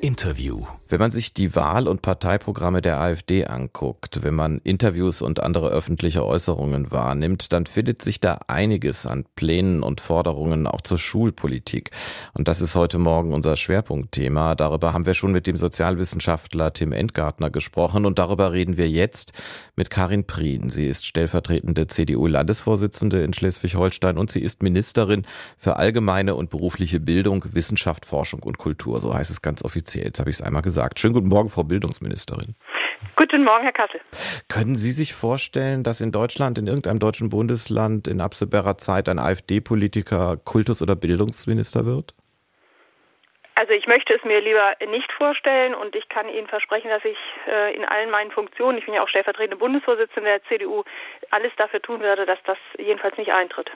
Interview wenn man sich die Wahl- und Parteiprogramme der AfD anguckt, wenn man Interviews und andere öffentliche Äußerungen wahrnimmt, dann findet sich da einiges an Plänen und Forderungen auch zur Schulpolitik. Und das ist heute Morgen unser Schwerpunktthema. Darüber haben wir schon mit dem Sozialwissenschaftler Tim Endgartner gesprochen und darüber reden wir jetzt mit Karin Prien. Sie ist stellvertretende CDU-Landesvorsitzende in Schleswig-Holstein und sie ist Ministerin für allgemeine und berufliche Bildung, Wissenschaft, Forschung und Kultur. So heißt es ganz offiziell. Jetzt habe ich es einmal gesagt gesagt. Schönen guten Morgen, Frau Bildungsministerin. Guten Morgen, Herr Kassel. Können Sie sich vorstellen, dass in Deutschland, in irgendeinem deutschen Bundesland in absehbarer Zeit ein AfD-Politiker Kultus- oder Bildungsminister wird? Also ich möchte es mir lieber nicht vorstellen und ich kann Ihnen versprechen, dass ich äh, in allen meinen Funktionen, ich bin ja auch stellvertretende Bundesvorsitzende der CDU, alles dafür tun werde, dass das jedenfalls nicht eintritt.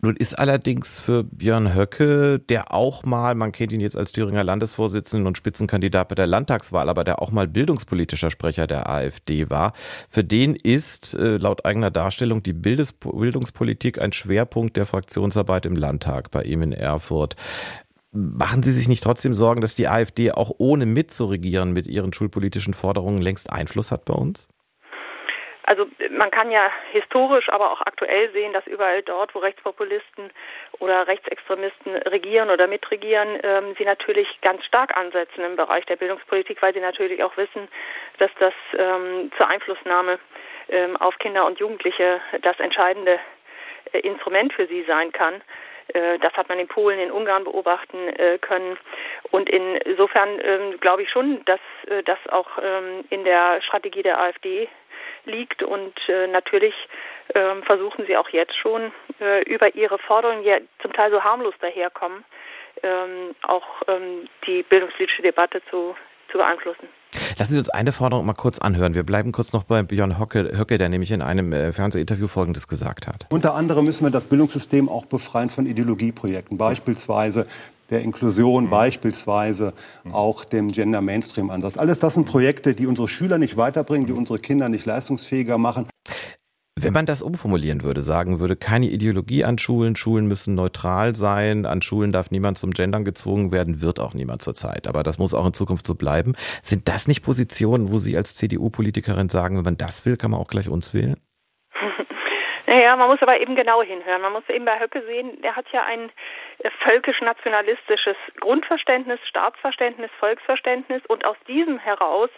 Nun ist allerdings für Björn Höcke, der auch mal, man kennt ihn jetzt als Thüringer Landesvorsitzenden und Spitzenkandidat bei der Landtagswahl, aber der auch mal bildungspolitischer Sprecher der AfD war, für den ist äh, laut eigener Darstellung die Bildungspolitik ein Schwerpunkt der Fraktionsarbeit im Landtag bei ihm in Erfurt. Machen Sie sich nicht trotzdem Sorgen, dass die AfD auch ohne mitzuregieren mit ihren schulpolitischen Forderungen längst Einfluss hat bei uns? Also man kann ja historisch, aber auch aktuell sehen, dass überall dort, wo Rechtspopulisten oder Rechtsextremisten regieren oder mitregieren, ähm, sie natürlich ganz stark ansetzen im Bereich der Bildungspolitik, weil sie natürlich auch wissen, dass das ähm, zur Einflussnahme ähm, auf Kinder und Jugendliche das entscheidende äh, Instrument für sie sein kann. Äh, das hat man in Polen, in Ungarn beobachten äh, können. Und insofern ähm, glaube ich schon, dass äh, das auch ähm, in der Strategie der AfD liegt. Und äh, natürlich äh, versuchen sie auch jetzt schon äh, über ihre Forderungen, die ja zum Teil so harmlos daherkommen, ähm, auch ähm, die bildungspolitische Debatte zu, zu beeinflussen. Lassen Sie uns eine Forderung mal kurz anhören. Wir bleiben kurz noch bei Björn Höcke, Höcke der nämlich in einem äh, Fernsehinterview Folgendes gesagt hat. Unter anderem müssen wir das Bildungssystem auch befreien von Ideologieprojekten, beispielsweise der Inklusion, mhm. beispielsweise mhm. auch dem Gender Mainstream Ansatz. Alles das sind Projekte, die unsere Schüler nicht weiterbringen, die unsere Kinder nicht leistungsfähiger machen. Wenn man das umformulieren würde, sagen würde, keine Ideologie an Schulen, Schulen müssen neutral sein, an Schulen darf niemand zum Gendern gezwungen werden, wird auch niemand zurzeit. Aber das muss auch in Zukunft so bleiben. Sind das nicht Positionen, wo Sie als CDU-Politikerin sagen, wenn man das will, kann man auch gleich uns wählen? Naja, man muss aber eben genau hinhören. Man muss eben bei Höcke sehen, der hat ja ein äh, völkisch-nationalistisches Grundverständnis, Staatsverständnis, Volksverständnis und aus diesem heraus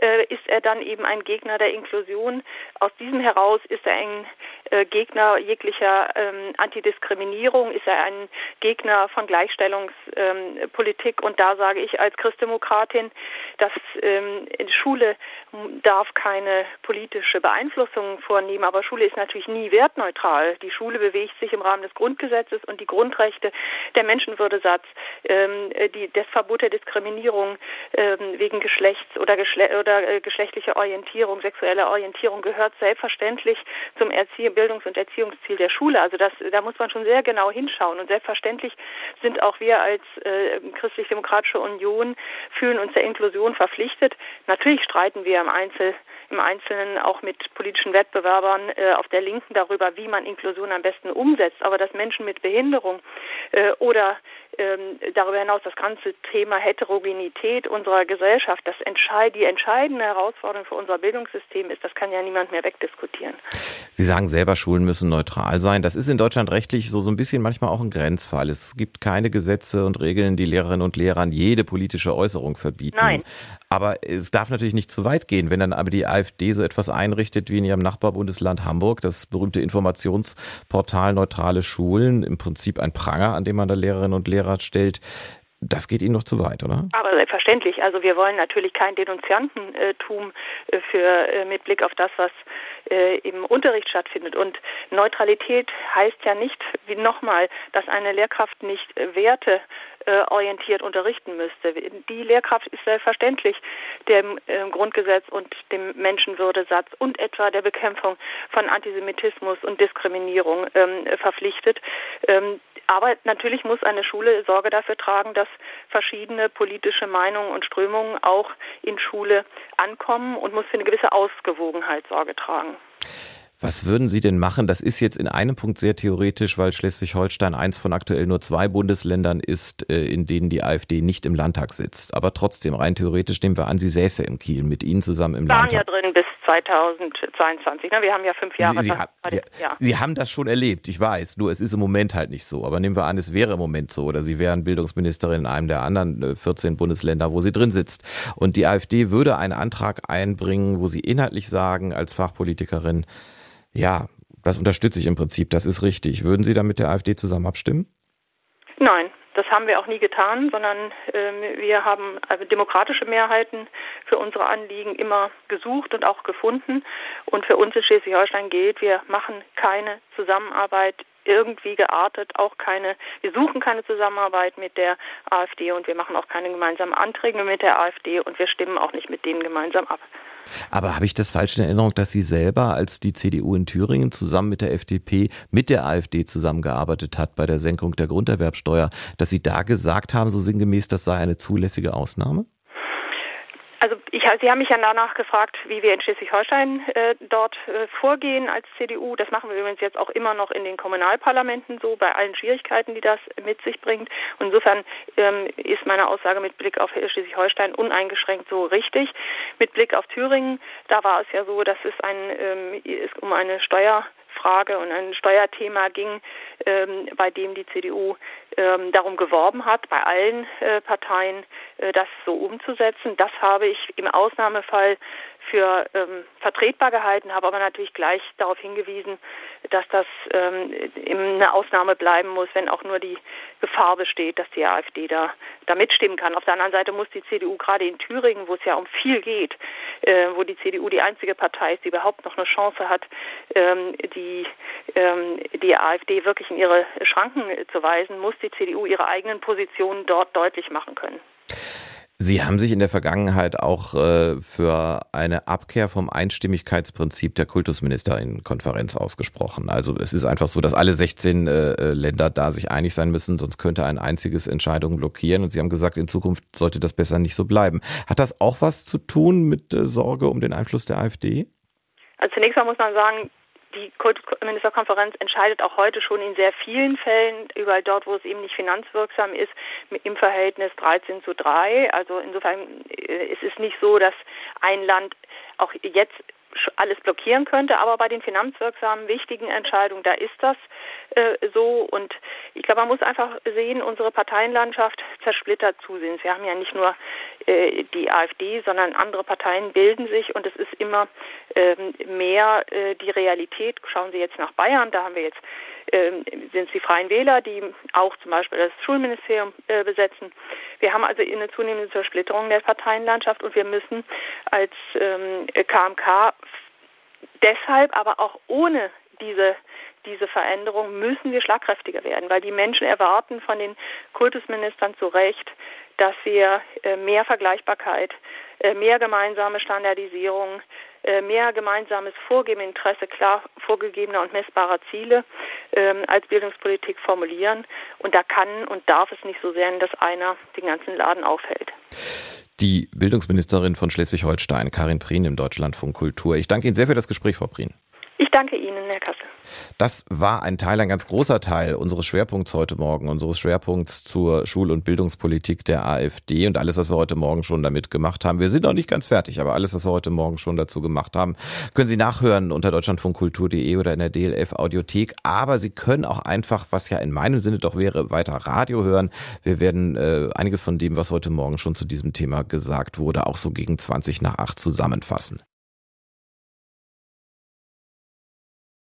äh, ist er dann eben ein Gegner der Inklusion. Aus diesem heraus ist er ein äh, Gegner jeglicher ähm, Antidiskriminierung, ist er ein Gegner von Gleichstellungspolitik ähm, und da sage ich als Christdemokratin, dass ähm, Schule darf keine politische Beeinflussung vornehmen, aber Schule ist natürlich nie wertneutral. Die Schule bewegt sich im Rahmen des Grundgesetzes und die Grundrechte, der Menschenwürdesatz, ähm, die, das Verbot der Diskriminierung ähm, wegen Geschlechts oder, Geschle oder äh, geschlechtlicher Orientierung, sexueller Orientierung gehört selbstverständlich zum Erzie Bildungs- und Erziehungsziel der Schule. Also das, da muss man schon sehr genau hinschauen. Und selbstverständlich sind auch wir als äh, christlich-demokratische Union fühlen uns der Inklusion verpflichtet. Natürlich streiten wir im Einzel im Einzelnen auch mit politischen Wettbewerbern äh, auf der Linken darüber, wie man Inklusion am besten umsetzt. Aber dass Menschen mit Behinderung äh, oder ähm, darüber hinaus das ganze Thema Heterogenität unserer Gesellschaft, das entscheid die entscheidende Herausforderung für unser Bildungssystem ist, das kann ja niemand mehr wegdiskutieren. Sie sagen selber, Schulen müssen neutral sein. Das ist in Deutschland rechtlich so, so ein bisschen manchmal auch ein Grenzfall. Es gibt keine Gesetze und Regeln, die Lehrerinnen und Lehrern jede politische Äußerung verbieten. Nein. Aber es darf natürlich nicht zu weit gehen, wenn dann aber die AfD so etwas einrichtet wie in ihrem Nachbarbundesland Hamburg, das berühmte Informationsportal Neutrale Schulen, im Prinzip ein Pranger, an dem man da Lehrerinnen und Lehrer stellt. Das geht Ihnen noch zu weit, oder? Aber selbstverständlich. Also wir wollen natürlich kein Denunziantentum äh, für äh, mit Blick auf das, was äh, im Unterricht stattfindet. Und Neutralität heißt ja nicht, wie nochmal, dass eine Lehrkraft nicht Werte orientiert unterrichten müsste. Die Lehrkraft ist selbstverständlich dem Grundgesetz und dem Menschenwürdesatz und etwa der Bekämpfung von Antisemitismus und Diskriminierung ähm, verpflichtet. Aber natürlich muss eine Schule Sorge dafür tragen, dass verschiedene politische Meinungen und Strömungen auch in Schule ankommen und muss für eine gewisse Ausgewogenheit Sorge tragen. Was würden Sie denn machen? Das ist jetzt in einem Punkt sehr theoretisch, weil Schleswig-Holstein eins von aktuell nur zwei Bundesländern ist, äh, in denen die AfD nicht im Landtag sitzt. Aber trotzdem, rein theoretisch nehmen wir an, sie säße im Kiel mit Ihnen zusammen im waren Landtag. ja drin bis 2022. Ne? Wir haben ja fünf Jahre. Sie, Sie, ha Sie, ja. Sie haben das schon erlebt, ich weiß. Nur es ist im Moment halt nicht so. Aber nehmen wir an, es wäre im Moment so. Oder Sie wären Bildungsministerin in einem der anderen 14 äh, Bundesländer, wo sie drin sitzt. Und die AfD würde einen Antrag einbringen, wo Sie inhaltlich sagen, als Fachpolitikerin, ja, das unterstütze ich im Prinzip, das ist richtig. Würden Sie da mit der AfD zusammen abstimmen? Nein, das haben wir auch nie getan, sondern äh, wir haben also demokratische Mehrheiten für unsere Anliegen immer gesucht und auch gefunden. Und für uns in Schleswig-Holstein gilt, wir machen keine Zusammenarbeit irgendwie geartet, auch keine, wir suchen keine Zusammenarbeit mit der AfD und wir machen auch keine gemeinsamen Anträge mit der AfD und wir stimmen auch nicht mit denen gemeinsam ab. Aber habe ich das falsch in Erinnerung, dass Sie selber, als die CDU in Thüringen zusammen mit der FDP mit der AfD zusammengearbeitet hat bei der Senkung der Grunderwerbsteuer, dass Sie da gesagt haben, so sinngemäß, das sei eine zulässige Ausnahme? Ich, Sie haben mich ja danach gefragt, wie wir in Schleswig-Holstein äh, dort äh, vorgehen als CDU. Das machen wir übrigens jetzt auch immer noch in den Kommunalparlamenten so, bei allen Schwierigkeiten, die das mit sich bringt. Und insofern ähm, ist meine Aussage mit Blick auf Schleswig-Holstein uneingeschränkt so richtig. Mit Blick auf Thüringen, da war es ja so, dass es ein, ähm, es um eine Steuer Frage und ein Steuerthema ging, ähm, bei dem die CDU ähm, darum geworben hat, bei allen äh, Parteien äh, das so umzusetzen. Das habe ich im Ausnahmefall für ähm, vertretbar gehalten, habe aber natürlich gleich darauf hingewiesen, dass das ähm, eine Ausnahme bleiben muss, wenn auch nur die Gefahr besteht, dass die AfD da, da mitstimmen kann. Auf der anderen Seite muss die CDU gerade in Thüringen, wo es ja um viel geht, äh, wo die CDU die einzige Partei ist, die überhaupt noch eine Chance hat, ähm, die, ähm, die AfD wirklich in ihre Schranken zu weisen, muss die CDU ihre eigenen Positionen dort deutlich machen können. Sie haben sich in der Vergangenheit auch äh, für eine Abkehr vom Einstimmigkeitsprinzip der Kultusministerinnenkonferenz ausgesprochen. Also es ist einfach so, dass alle 16 äh, äh, Länder da sich einig sein müssen, sonst könnte ein einziges Entscheidung blockieren. Und Sie haben gesagt, in Zukunft sollte das besser nicht so bleiben. Hat das auch was zu tun mit äh, Sorge um den Einfluss der AfD? Also zunächst mal muss man sagen, die Kultusministerkonferenz entscheidet auch heute schon in sehr vielen Fällen, überall dort, wo es eben nicht finanzwirksam ist, im Verhältnis 13 zu 3. Also insofern äh, es ist nicht so, dass ein Land auch jetzt alles blockieren könnte, aber bei den finanzwirksamen wichtigen Entscheidungen, da ist das äh, so und ich glaube, man muss einfach sehen, unsere Parteienlandschaft zersplittert zusehends. Wir haben ja nicht nur äh, die AfD, sondern andere Parteien bilden sich und es ist immer ähm, mehr äh, die Realität. Schauen Sie jetzt nach Bayern, da haben wir jetzt ähm, sind es die Freien Wähler, die auch zum Beispiel das Schulministerium äh, besetzen. Wir haben also eine zunehmende Zersplitterung der Parteienlandschaft und wir müssen als ähm, KMK deshalb, aber auch ohne diese diese Veränderung müssen wir schlagkräftiger werden, weil die Menschen erwarten von den Kultusministern zu Recht, dass wir äh, mehr Vergleichbarkeit, äh, mehr gemeinsame Standardisierung, äh, mehr gemeinsames Vorgeben, Interesse klar vorgegebener und messbarer Ziele ähm, als Bildungspolitik formulieren. Und da kann und darf es nicht so sein, dass einer den ganzen Laden aufhält. Die Bildungsministerin von Schleswig-Holstein, Karin Prien im Deutschlandfunk Kultur. Ich danke Ihnen sehr für das Gespräch, Frau Prien. Danke Ihnen, Herr Kassel. Das war ein Teil, ein ganz großer Teil unseres Schwerpunkts heute Morgen, unseres Schwerpunkts zur Schul- und Bildungspolitik der AfD und alles, was wir heute Morgen schon damit gemacht haben. Wir sind noch nicht ganz fertig, aber alles, was wir heute Morgen schon dazu gemacht haben, können Sie nachhören unter deutschlandfunkkultur.de oder in der DLF Audiothek. Aber Sie können auch einfach, was ja in meinem Sinne doch wäre, weiter Radio hören. Wir werden äh, einiges von dem, was heute Morgen schon zu diesem Thema gesagt wurde, auch so gegen 20 nach 8 zusammenfassen.